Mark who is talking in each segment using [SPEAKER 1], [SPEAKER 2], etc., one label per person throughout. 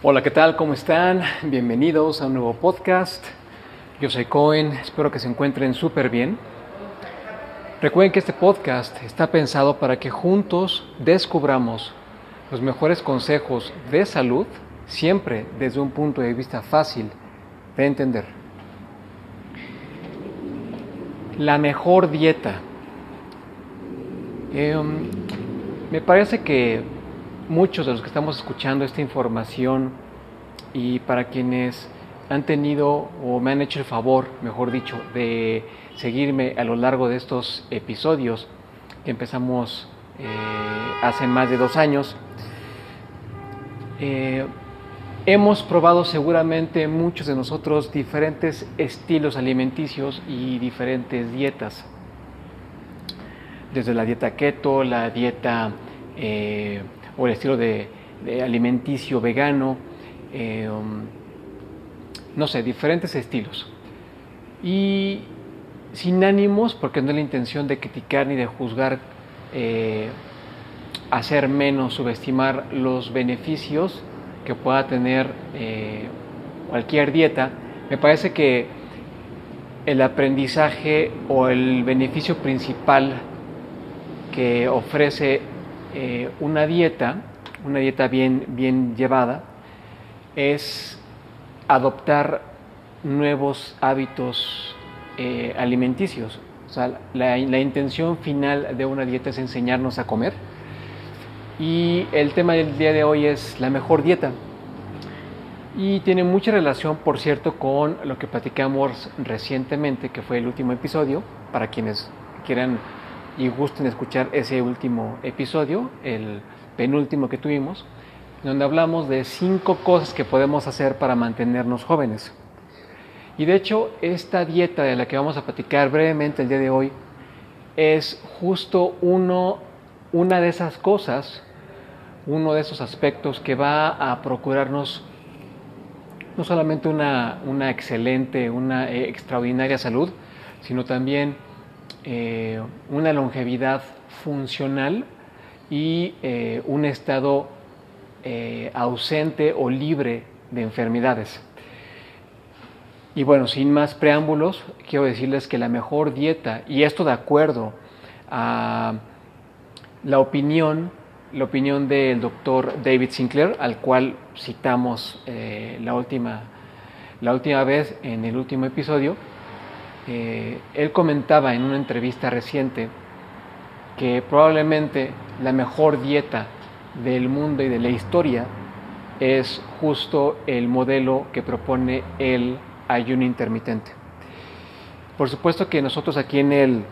[SPEAKER 1] Hola, ¿qué tal? ¿Cómo están? Bienvenidos a un nuevo podcast. Yo soy Cohen, espero que se encuentren súper bien. Recuerden que este podcast está pensado para que juntos descubramos los mejores consejos de salud, siempre desde un punto de vista fácil de entender. La mejor dieta. Em, me parece que muchos de los que estamos escuchando esta información y para quienes han tenido o me han hecho el favor, mejor dicho, de seguirme a lo largo de estos episodios que empezamos eh, hace más de dos años, eh, hemos probado seguramente muchos de nosotros diferentes estilos alimenticios y diferentes dietas. Desde la dieta keto, la dieta eh, o el estilo de, alimenticio vegano, eh, um, no sé, diferentes estilos. Y sin ánimos, porque no es la intención de criticar ni de juzgar, eh, hacer menos, subestimar los beneficios que pueda tener eh, cualquier dieta, me parece que el aprendizaje o el beneficio principal que ofrece eh, una dieta, una dieta bien, bien llevada, es adoptar nuevos hábitos eh, alimenticios. O sea, la, intención final de una dieta es enseñarnos a comer. Y el tema del día de hoy es la mejor dieta. Y tiene mucha relación, por cierto, con lo que platicamos recientemente, que fue el último episodio, para quienes quieran y gusten escuchar ese último episodio, el penúltimo que tuvimos, donde hablamos de cinco cosas que podemos hacer para mantenernos jóvenes. Y de hecho, esta dieta de la que vamos a platicar brevemente el día de hoy es justo uno, una de esas cosas, uno de esos aspectos que va a procurarnos no solamente una, una excelente, una eh, extraordinaria salud, sino también eh, una longevidad funcional y eh, un estado eh, ausente o libre de enfermedades. Y bueno, sin más preámbulos, quiero decirles que la mejor dieta, y esto de acuerdo a la opinión, la opinión del doctor David Sinclair, al cual citamos la, última, la última vez en el último episodio, eh, él comentaba en una entrevista reciente que probablemente la mejor dieta del mundo y de la historia es justo el modelo que propone el ayuno intermitente. Por supuesto que nosotros aquí en el,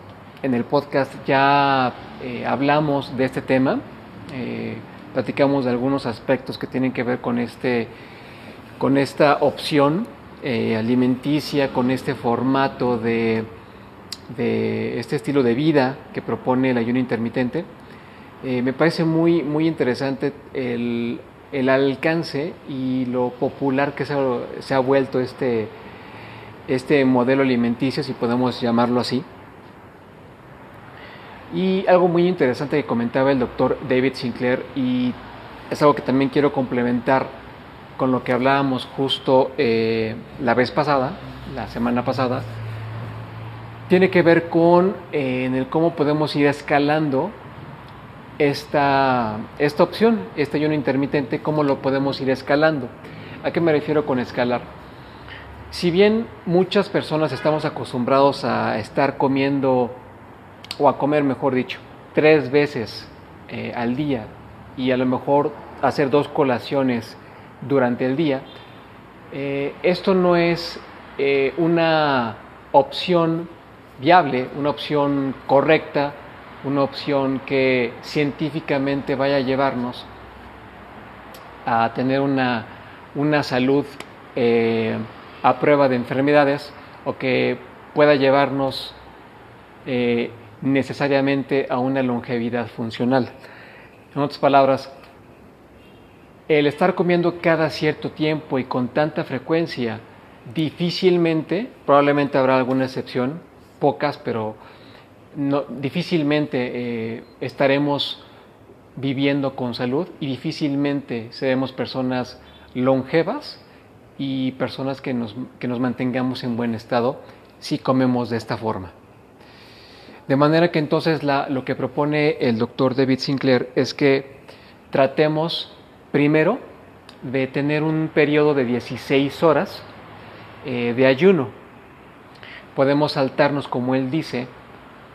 [SPEAKER 1] en el podcast ya eh, hablamos de este tema, eh, platicamos de algunos aspectos que tienen que ver con, este, con esta opción eh, alimenticia, con este formato de, este estilo de vida que propone el ayuno intermitente, eh, me parece muy, muy interesante el, alcance y lo popular que se ha, vuelto este, este modelo alimenticio, si podemos llamarlo así. Y algo muy interesante que comentaba el doctor David Sinclair, y es algo que también quiero complementar con lo que hablábamos justo eh, la vez pasada, la semana pasada, tiene que ver con eh, el cómo podemos ir escalando esta, esta opción, este ayuno intermitente, cómo lo podemos ir escalando. ¿A qué me refiero con escalar? Si bien muchas personas estamos acostumbrados a estar comiendo, o a comer mejor dicho, tres veces eh, al día y a lo mejor hacer dos colaciones durante el día, eh, esto no es eh, una opción viable, una opción correcta, una opción que científicamente vaya a llevarnos a tener una, salud eh, a prueba de enfermedades o que pueda llevarnos necesariamente a una longevidad funcional. En otras palabras, el estar comiendo cada cierto tiempo y con tanta frecuencia, difícilmente, probablemente habrá alguna excepción, pocas, pero no, difícilmente eh, estaremos viviendo con salud y difícilmente seremos personas longevas y personas que nos, que nos mantengamos en buen estado si comemos de esta forma. De manera que entonces lo que propone el doctor David Sinclair es que tratemos primero de tener un periodo de 16 horas eh, de ayuno. Podemos saltarnos, como él dice,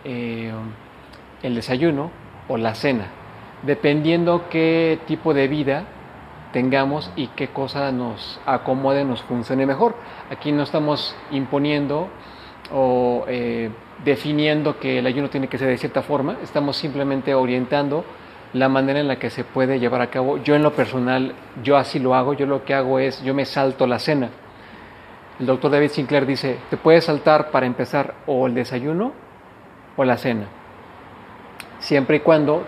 [SPEAKER 1] eh, el desayuno o la cena, dependiendo qué tipo de vida tengamos y qué cosa nos acomode, nos funcione mejor. Aquí no estamos imponiendo o eh, definiendo que el ayuno tiene que ser de cierta forma, estamos simplemente orientando la manera en la que se puede llevar a cabo. Yo en lo personal, yo así lo hago, yo lo que hago es, yo me salto la cena. El doctor David Sinclair dice, te puedes saltar para empezar o el desayuno o la cena, siempre y cuando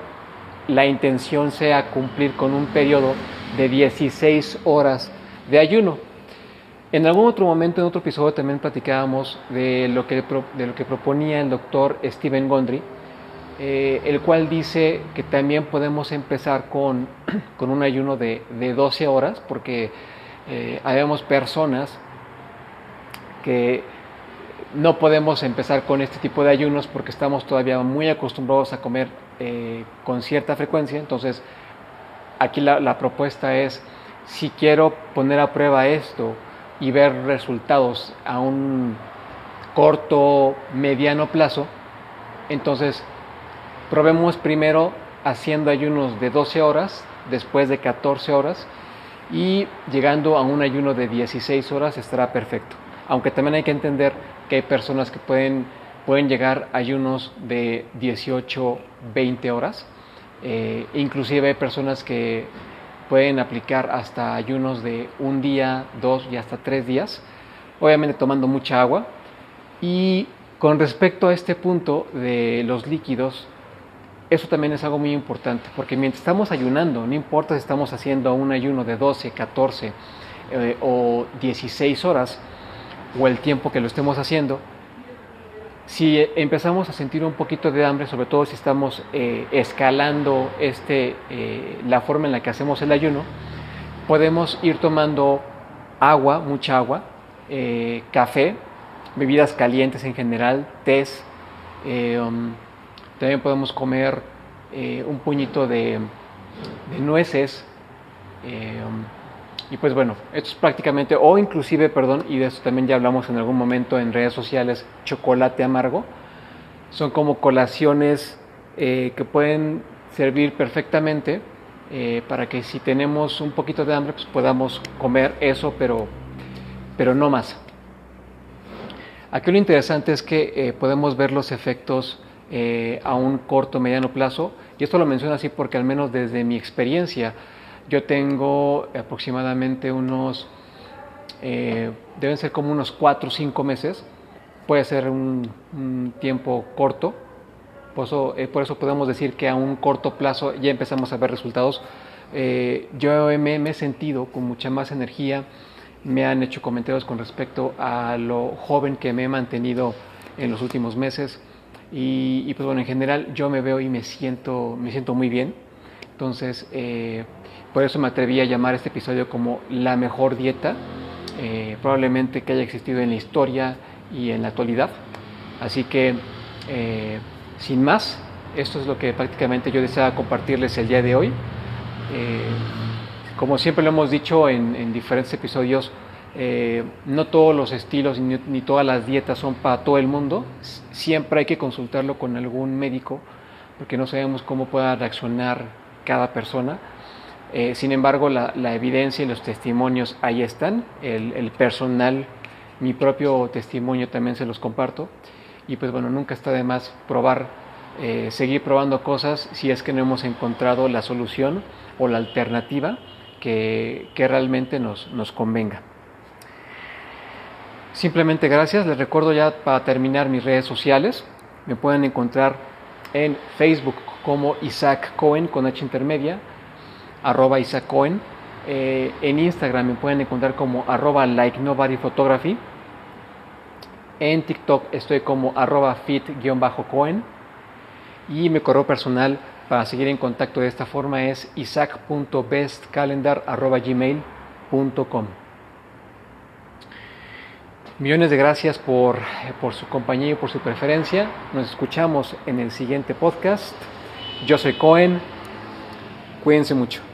[SPEAKER 1] la intención sea cumplir con un periodo de 16 horas de ayuno. En algún otro momento, en otro episodio, también platicábamos de lo que, de lo que proponía el doctor Stephen Gondry, eh, el cual dice que también podemos empezar con, con un ayuno de, de, 12 horas, porque eh, habemos personas que no podemos empezar con este tipo de ayunos porque estamos todavía muy acostumbrados a comer eh, con cierta frecuencia. Entonces, aquí la, propuesta es, si quiero poner a prueba esto y ver resultados a un corto, mediano plazo, entonces probemos primero haciendo ayunos de 12 horas, después de 14 horas, y llegando a un ayuno de 16 horas estará perfecto. Aunque también hay que entender que hay personas que pueden, pueden llegar a ayunos de 18, 20 horas. Eh, inclusive hay personas que pueden aplicar hasta ayunos de un día, dos y hasta tres días, obviamente tomando mucha agua. Y con respecto a este punto de los líquidos, eso también es algo muy importante, porque mientras estamos ayunando, no importa si estamos haciendo un ayuno de 12, 14 eh, o 16 horas, o el tiempo que lo estemos haciendo, si empezamos a sentir un poquito de hambre, sobre todo si estamos eh, escalando este, eh, la forma en la que hacemos el ayuno, podemos ir tomando agua, mucha agua, café, bebidas calientes en general, tés. Um, también podemos comer un puñito de, nueces. Um, y pues bueno, esto es prácticamente, o inclusive, perdón, y de eso también ya hablamos en algún momento en redes sociales, chocolate amargo. Son como colaciones eh, que pueden servir perfectamente eh, para que si tenemos un poquito de hambre, pues podamos comer eso, pero, pero no más. Aquí lo interesante es que eh, podemos ver los efectos a un corto, mediano plazo, y esto lo menciono así porque al menos desde mi experiencia, yo tengo aproximadamente unos, eh, deben ser como unos 4 o 5 meses, puede ser un, tiempo corto, por eso, eh, por eso, podemos decir que a un corto plazo ya empezamos a ver resultados. Eh, yo me, he sentido con mucha más energía, me han hecho comentarios con respecto a lo joven que me he mantenido en los últimos meses y, y pues bueno, en general yo me veo y me siento, me siento muy bien. Entonces, por eso me atreví a llamar este episodio como la mejor dieta, eh, probablemente que haya existido en la historia y en la actualidad. Así que, eh, sin más, esto es lo que prácticamente yo deseaba compartirles el día de hoy. Eh, como siempre lo hemos dicho en, diferentes episodios, no todos los estilos ni, todas las dietas son para todo el mundo. Siempre hay que consultarlo con algún médico porque no sabemos cómo pueda reaccionar cada persona. Eh, sin embargo, la, evidencia y los testimonios ahí están. El, personal, mi propio testimonio también se los comparto. Y pues bueno, nunca está de más probar, eh, seguir probando cosas si es que no hemos encontrado la solución o la alternativa que, realmente nos convenga. Simplemente gracias. Les recuerdo ya para terminar mis redes sociales. Me pueden encontrar en Facebook como Isaac Cohen con H intermedia arroba Isaac Cohen. Eh, en Instagram me pueden encontrar como arroba like nobody photography. En TikTok estoy como arroba fit-cohen. Y mi correo personal para seguir en contacto de esta forma es isaac.bestcalendar.gmail.com Millones de gracias por, por su compañía y por su preferencia. Nos escuchamos en el siguiente podcast. Yo soy Cohen. Cuídense mucho.